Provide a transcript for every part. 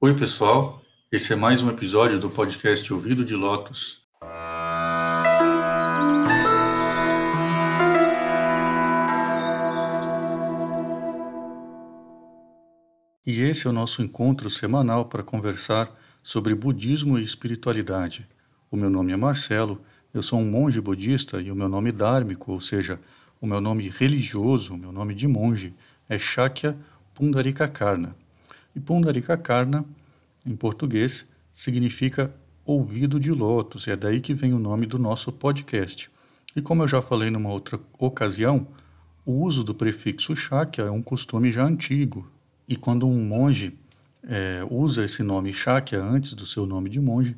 Oi, pessoal. Esse é mais um episódio do podcast Ouvido de Lotus. E esse é o nosso encontro semanal para conversar sobre budismo e espiritualidade. O meu nome é Marcelo, eu sou um monge budista e o meu nome dármico, ou seja, o meu nome religioso, o meu nome de monge, é Shakya Pundarikakarna. E Pundarikakarna, em português, significa ouvido de lótus, e é daí que vem o nome do nosso podcast. E como eu já falei numa outra ocasião, o uso do prefixo Shakya é um costume já antigo. E quando um monge é, usa esse nome Shakya antes do seu nome de monge,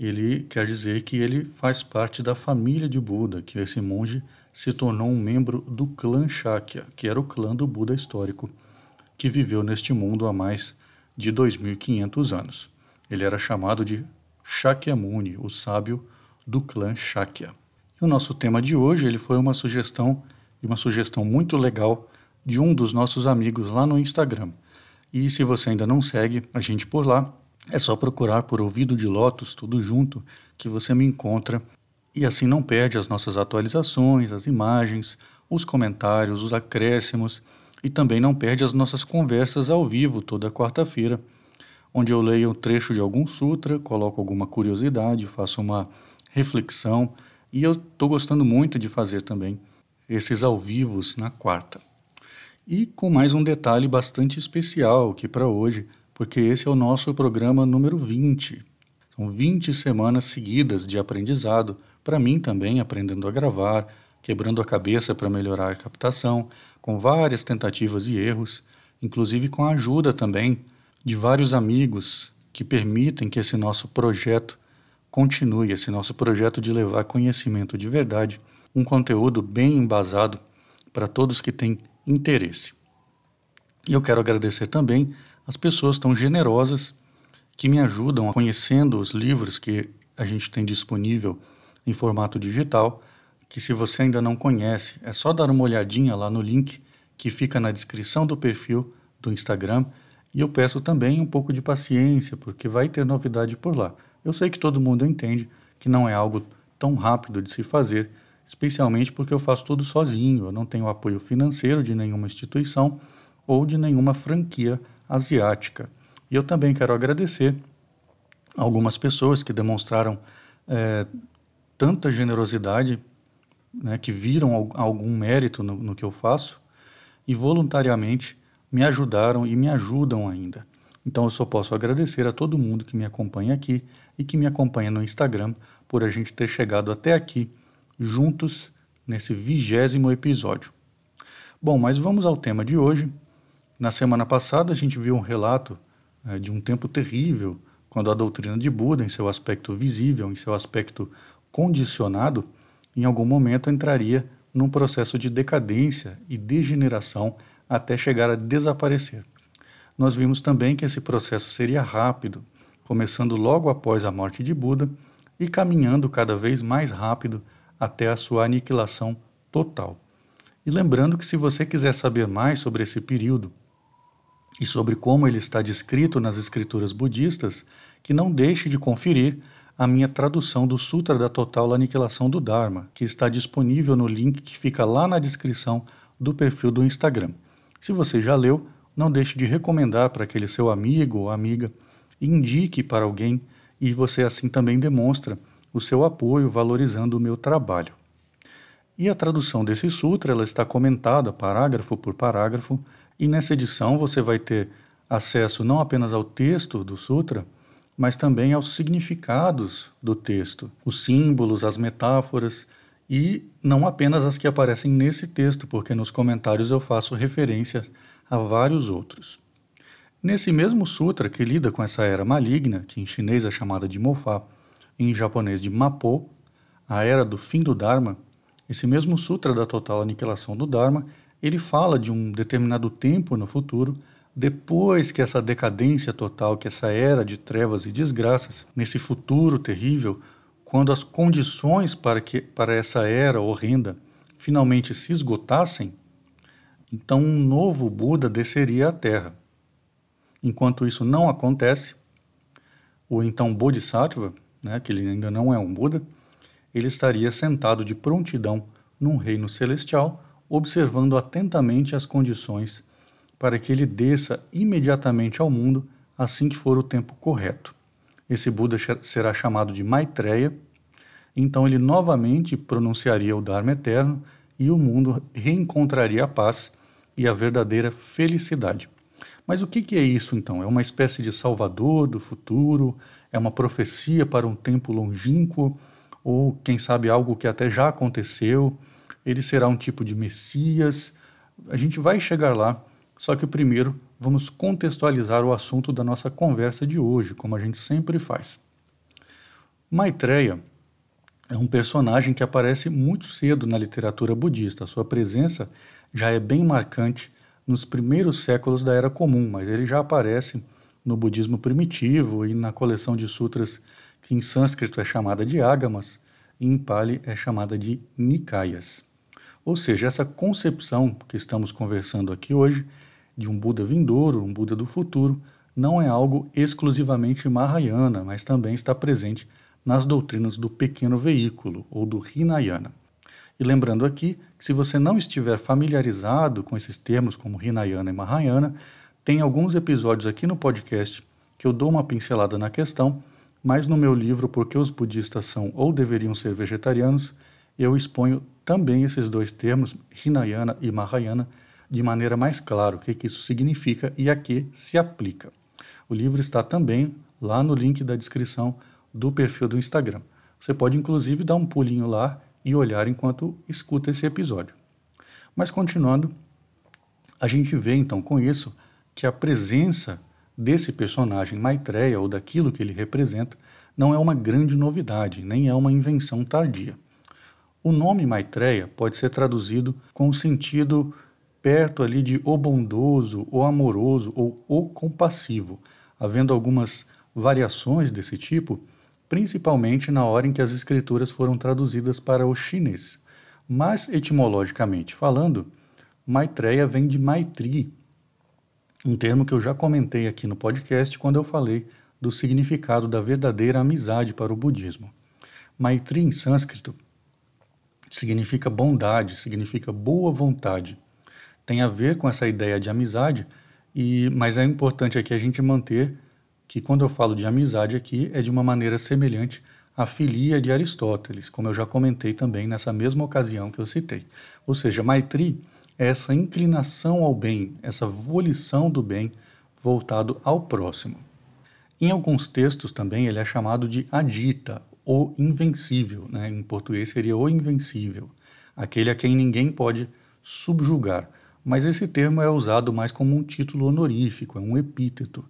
ele quer dizer que ele faz parte da família de Buda, que esse monge se tornou um membro do clã Shakya, que era o clã do Buda histórico, que viveu neste mundo há mais de 2500 anos. Ele era chamado de Shakyamuni, o sábio do clã Shakya. E o nosso tema de hoje, ele foi uma sugestão uma sugestão muito legal de um dos nossos amigos lá no Instagram. E se você ainda não segue a gente por lá, é só procurar por Ouvido de Lotus, tudo junto, que você me encontra e assim não perde as nossas atualizações, as imagens, os comentários, os acréscimos e também não perde as nossas conversas ao vivo toda quarta-feira, onde eu leio um trecho de algum sutra, coloco alguma curiosidade, faço uma reflexão e eu estou gostando muito de fazer também esses ao vivos na quarta. E com mais um detalhe bastante especial que para hoje porque esse é o nosso programa número 20. São 20 semanas seguidas de aprendizado, para mim também, aprendendo a gravar, quebrando a cabeça para melhorar a captação, com várias tentativas e erros, inclusive com a ajuda também de vários amigos que permitem que esse nosso projeto continue, esse nosso projeto de levar conhecimento de verdade, um conteúdo bem embasado para todos que têm interesse. E eu quero agradecer também as pessoas tão generosas que me ajudam conhecendo os livros que a gente tem disponível em formato digital, que se você ainda não conhece, é só dar uma olhadinha lá no link que fica na descrição do perfil do Instagram. E eu peço também um pouco de paciência, porque vai ter novidade por lá. Eu sei que todo mundo entende que não é algo tão rápido de se fazer, especialmente porque eu faço tudo sozinho, eu não tenho apoio financeiro de nenhuma instituição ou de nenhuma franquia asiática. E eu também quero agradecer algumas pessoas que demonstraram é, tanta generosidade, né, que viram algum mérito no, no que eu faço e voluntariamente me ajudaram e me ajudam ainda. Então eu só posso agradecer a todo mundo que me acompanha aqui e que me acompanha no Instagram por a gente ter chegado até aqui juntos nesse vigésimo episódio. Bom, mas vamos ao tema de hoje, na semana passada, a gente viu um relato é, de um tempo terrível, quando a doutrina de Buda, em seu aspecto visível, em seu aspecto condicionado, em algum momento entraria num processo de decadência e degeneração até chegar a desaparecer. Nós vimos também que esse processo seria rápido, começando logo após a morte de Buda e caminhando cada vez mais rápido até a sua aniquilação total. E lembrando que se você quiser saber mais sobre esse período, e sobre como ele está descrito nas escrituras budistas, que não deixe de conferir a minha tradução do Sutra da Total Aniquilação do Dharma, que está disponível no link que fica lá na descrição do perfil do Instagram. Se você já leu, não deixe de recomendar para aquele seu amigo ou amiga, indique para alguém e você assim também demonstra o seu apoio valorizando o meu trabalho. E a tradução desse sutra ela está comentada parágrafo por parágrafo e nessa edição você vai ter acesso não apenas ao texto do sutra, mas também aos significados do texto, os símbolos, as metáforas e não apenas as que aparecem nesse texto, porque nos comentários eu faço referência a vários outros. Nesse mesmo sutra que lida com essa era maligna, que em chinês é chamada de Mofá, em japonês de Mapo, a era do fim do Dharma, esse mesmo sutra da total aniquilação do Dharma ele fala de um determinado tempo no futuro, depois que essa decadência total, que essa era de trevas e desgraças, nesse futuro terrível, quando as condições para que para essa era horrenda finalmente se esgotassem, então um novo Buda desceria à Terra. Enquanto isso não acontece, o então Bodhisattva, né, que ele ainda não é um Buda, ele estaria sentado de prontidão num reino celestial, observando atentamente as condições para que ele desça imediatamente ao mundo assim que for o tempo correto. Esse Buda será chamado de Maitreya, então ele novamente pronunciaria o Dharma eterno e o mundo reencontraria a paz e a verdadeira felicidade. Mas o que, é isso então? É uma espécie de salvador do futuro? É uma profecia para um tempo longínquo? Ou, quem sabe, algo que até já aconteceu? Ele será um tipo de Messias? A gente vai chegar lá, só que primeiro vamos contextualizar o assunto da nossa conversa de hoje, como a gente sempre faz. Maitreya é um personagem que aparece muito cedo na literatura budista. Sua presença já é bem marcante nos primeiros séculos da Era Comum, mas ele já aparece no budismo primitivo e na coleção de sutras que em sânscrito é chamada de Agamas e em Pali é chamada de Nikayas. Ou seja, essa concepção que estamos conversando aqui hoje de um Buda vindouro, um Buda do futuro, não é algo exclusivamente Mahayana, mas também está presente nas doutrinas do pequeno veículo ou do Hinayana. E lembrando aqui que se você não estiver familiarizado com esses termos como Hinayana e Mahayana, tem alguns episódios aqui no podcast que eu dou uma pincelada na questão, mas no meu livro Porque os Budistas São ou Deveriam Ser Vegetarianos, eu exponho também esses dois termos, Hinayana e Mahayana, de maneira mais clara, o que, que isso significa e a que se aplica. O livro está também lá no link da descrição do perfil do Instagram. Você pode inclusive dar um pulinho lá e olhar enquanto escuta esse episódio. Mas continuando, a gente vê então com isso que a presença desse personagem Maitreya ou daquilo que ele representa não é uma grande novidade, nem é uma invenção tardia. O nome Maitreya pode ser traduzido com o sentido perto ali de o bondoso, o amoroso ou o compassivo, havendo algumas variações desse tipo principalmente na hora em que as escrituras foram traduzidas para o chinês. Mas, etimologicamente falando, Maitreya vem de Maitri, um termo que eu já comentei aqui no podcast quando eu falei do significado da verdadeira amizade para o budismo. Maitri em sânscrito significa bondade, significa boa vontade. Tem a ver com essa ideia de amizade, e mas é importante aqui a gente manter que quando eu falo de amizade aqui é de uma maneira semelhante à filia de Aristóteles, como eu já comentei também nessa mesma ocasião que eu citei. Ou seja, Maitri é essa inclinação ao bem, essa volição do bem voltado ao próximo. Em alguns textos também ele é chamado de adita, ou invencível, né? em português seria o invencível, aquele a quem ninguém pode subjugar. Mas esse termo é usado mais como um título honorífico, é um epíteto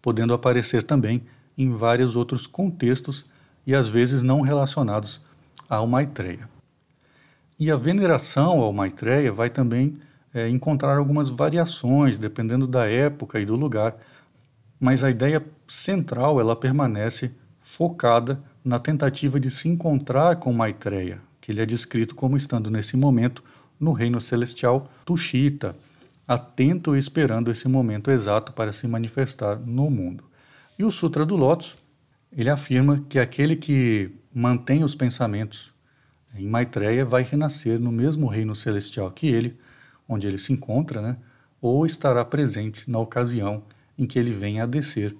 podendo aparecer também em vários outros contextos e às vezes não relacionados ao Maitreya. E a veneração ao Maitreya vai também é, encontrar algumas variações dependendo da época e do lugar, mas a ideia central ela permanece focada na tentativa de se encontrar com Maitreya, que ele é descrito como estando nesse momento no reino celestial Tushita, atento e esperando esse momento exato para se manifestar no mundo. E o Sutra do Lótus, ele afirma que aquele que mantém os pensamentos em Maitreya vai renascer no mesmo reino celestial que ele, onde ele se encontra, né? ou estará presente na ocasião em que ele venha a descer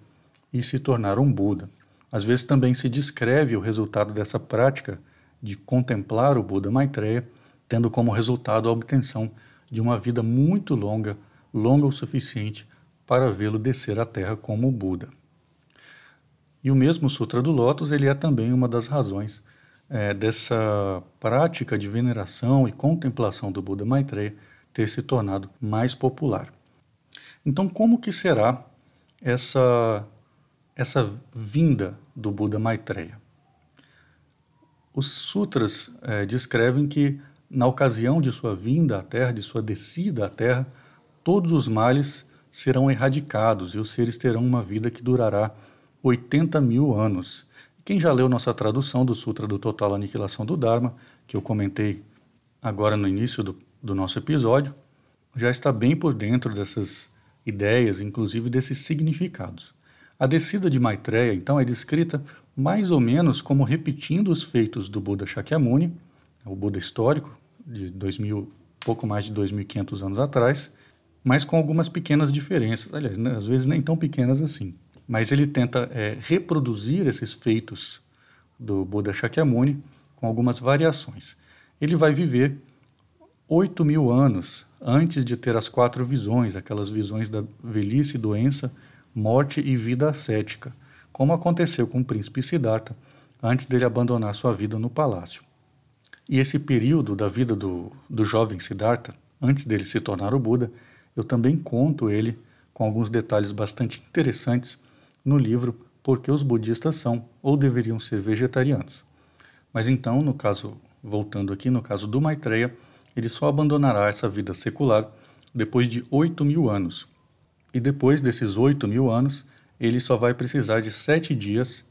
e se tornar um Buda. Às vezes também se descreve o resultado dessa prática de contemplar o Buda Maitreya, tendo como resultado a obtenção de uma vida muito longa, longa o suficiente para vê-lo descer à Terra como Buda. E o mesmo Sutra do Lótus ele é também uma das razões é, dessa prática de veneração e contemplação do Buda Maitreya ter se tornado mais popular. Então, como que será essa essa vinda do Buda Maitreya? Os sutras é, descrevem que na ocasião de sua vinda à Terra, de sua descida à Terra, todos os males serão erradicados e os seres terão uma vida que durará 80 mil anos. Quem já leu nossa tradução do Sutra do Total Aniquilação do Dharma, que eu comentei agora no início do, do nosso episódio, já está bem por dentro dessas ideias, inclusive desses significados. A descida de Maitreya, então, é descrita mais ou menos como repetindo os feitos do Buda Shakyamuni, o Buda histórico, de 2000, pouco mais de 2.500 anos atrás, mas com algumas pequenas diferenças, aliás, né, às vezes nem tão pequenas assim. Mas ele tenta é, reproduzir esses feitos do Buda Shakyamuni com algumas variações. Ele vai viver 8 mil anos antes de ter as quatro visões, aquelas visões da velhice, doença, morte e vida ascética, como aconteceu com o príncipe Siddhartha antes dele abandonar sua vida no palácio. E esse período da vida do, do jovem Siddhartha, antes dele se tornar o Buda, eu também conto ele com alguns detalhes bastante interessantes no livro Porque os Budistas São ou Deveriam Ser Vegetarianos. Mas então, no caso, voltando aqui, no caso do Maitreya, ele só abandonará essa vida secular depois de 8 mil anos. E depois desses 8 mil anos, ele só vai precisar de sete dias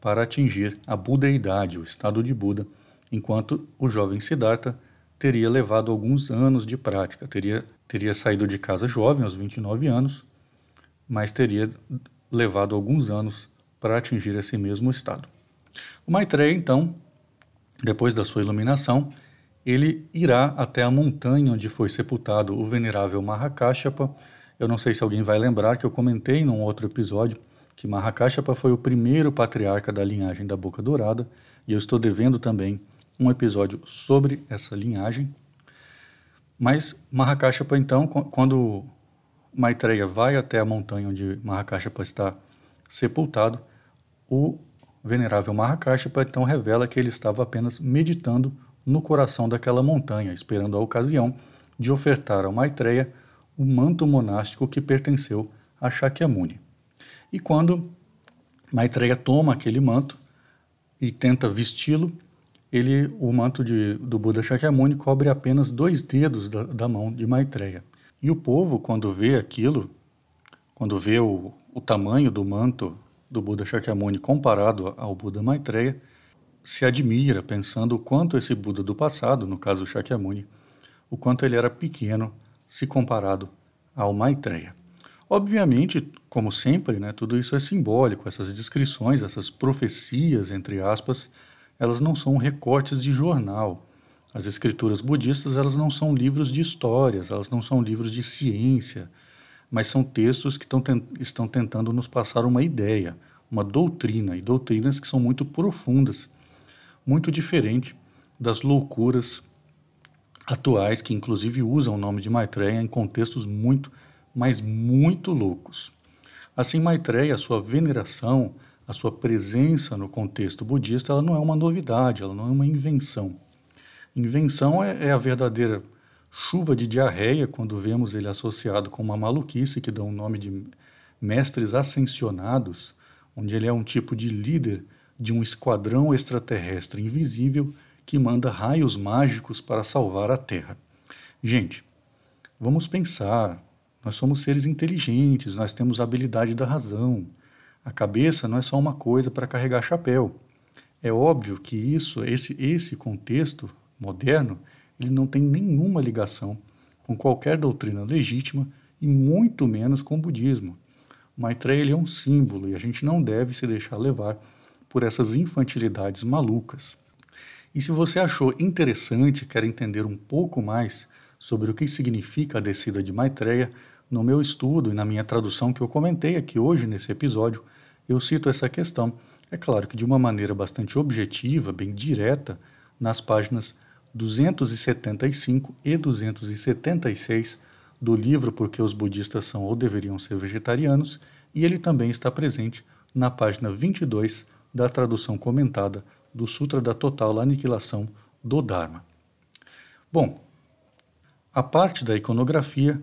para atingir a budeidade, o estado de Buda, enquanto o jovem Siddhartha teria levado alguns anos de prática, teria, teria saído de casa jovem, aos 29 anos, mas teria levado alguns anos para atingir esse mesmo estado. O Maitreya, então, depois da sua iluminação, ele irá até a montanha onde foi sepultado o venerável Mahakashapa. Eu não sei se alguém vai lembrar que eu comentei num outro episódio que Mahakashapa foi o primeiro patriarca da linhagem da Boca Dourada, e eu estou devendo também um episódio sobre essa linhagem. Mas Mahakashapa, então, quando Maitreya vai até a montanha onde Mahakashapa está sepultado, o venerável Mahakashapa então revela que ele estava apenas meditando no coração daquela montanha, esperando a ocasião de ofertar ao Maitreya o manto monástico que pertenceu a Shakyamuni. E quando Maitreya toma aquele manto e tenta vesti-lo, ele, o manto de, do Buda Shakyamuni cobre apenas dois dedos da, da, mão de Maitreya. E o povo, quando vê aquilo, quando vê o, o tamanho do manto do Buda Shakyamuni comparado ao Buda Maitreya, se admira pensando o quanto esse Buda do passado, no caso Shakyamuni, o quanto ele era pequeno se comparado ao Maitreya. Obviamente, como sempre, né, tudo isso é simbólico, essas descrições, essas profecias, entre aspas, elas não são recortes de jornal. As escrituras budistas, elas não são livros de histórias, elas não são livros de ciência, mas são textos que estão tentando nos passar uma ideia, uma doutrina, e doutrinas que são muito profundas muito diferente das loucuras atuais, que inclusive usam o nome de Maitreya em contextos muito, mas muito loucos. Assim, Maitreya, a sua veneração, a sua presença no contexto budista, ela não é uma novidade, ela não é uma invenção. Invenção é, é a verdadeira chuva de diarreia, quando vemos ele associado com uma maluquice que dá o um nome de mestres ascensionados, onde ele é um tipo de líder de um esquadrão extraterrestre invisível que manda raios mágicos para salvar a Terra. Gente, vamos pensar. Nós somos seres inteligentes, nós temos a habilidade da razão. A cabeça não é só uma coisa para carregar chapéu. É óbvio que isso, esse, esse contexto moderno, ele não tem nenhuma ligação com qualquer doutrina legítima e muito menos com o budismo. O Maitreya é um símbolo e a gente não deve se deixar levar por essas infantilidades malucas. E se você achou interessante, quer entender um pouco mais sobre o que significa a descida de Maitreya, no meu estudo e na minha tradução que eu comentei aqui hoje nesse episódio, eu cito essa questão. É claro que de uma maneira bastante objetiva, bem direta, nas páginas 275 e 276 do livro Porque os Budistas São ou Deveriam Ser Vegetarianos, e ele também está presente na página 22 da tradução comentada do Sutra da Total Aniquilação do Dharma. Bom, a parte da iconografia,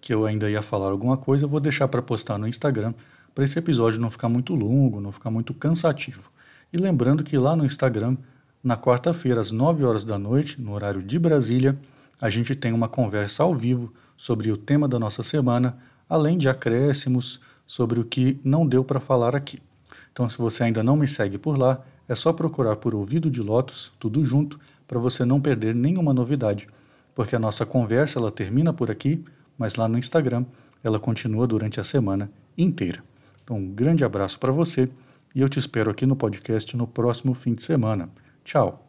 que eu ainda ia falar alguma coisa, vou deixar para postar no Instagram, para esse episódio não ficar muito longo, não ficar muito cansativo. E lembrando que lá no Instagram, na quarta-feira, às 9 horas da noite, no horário de Brasília, a gente tem uma conversa ao vivo sobre o tema da nossa semana, além de acréscimos sobre o que não deu para falar aqui. Então, se você ainda não me segue por lá, é só procurar por Ouvido de Lotus, tudo junto, para você não perder nenhuma novidade, porque a nossa conversa ela termina por aqui, mas lá no Instagram ela continua durante a semana inteira. Então, um grande abraço para você e eu te espero aqui no podcast no próximo fim de semana. Tchau!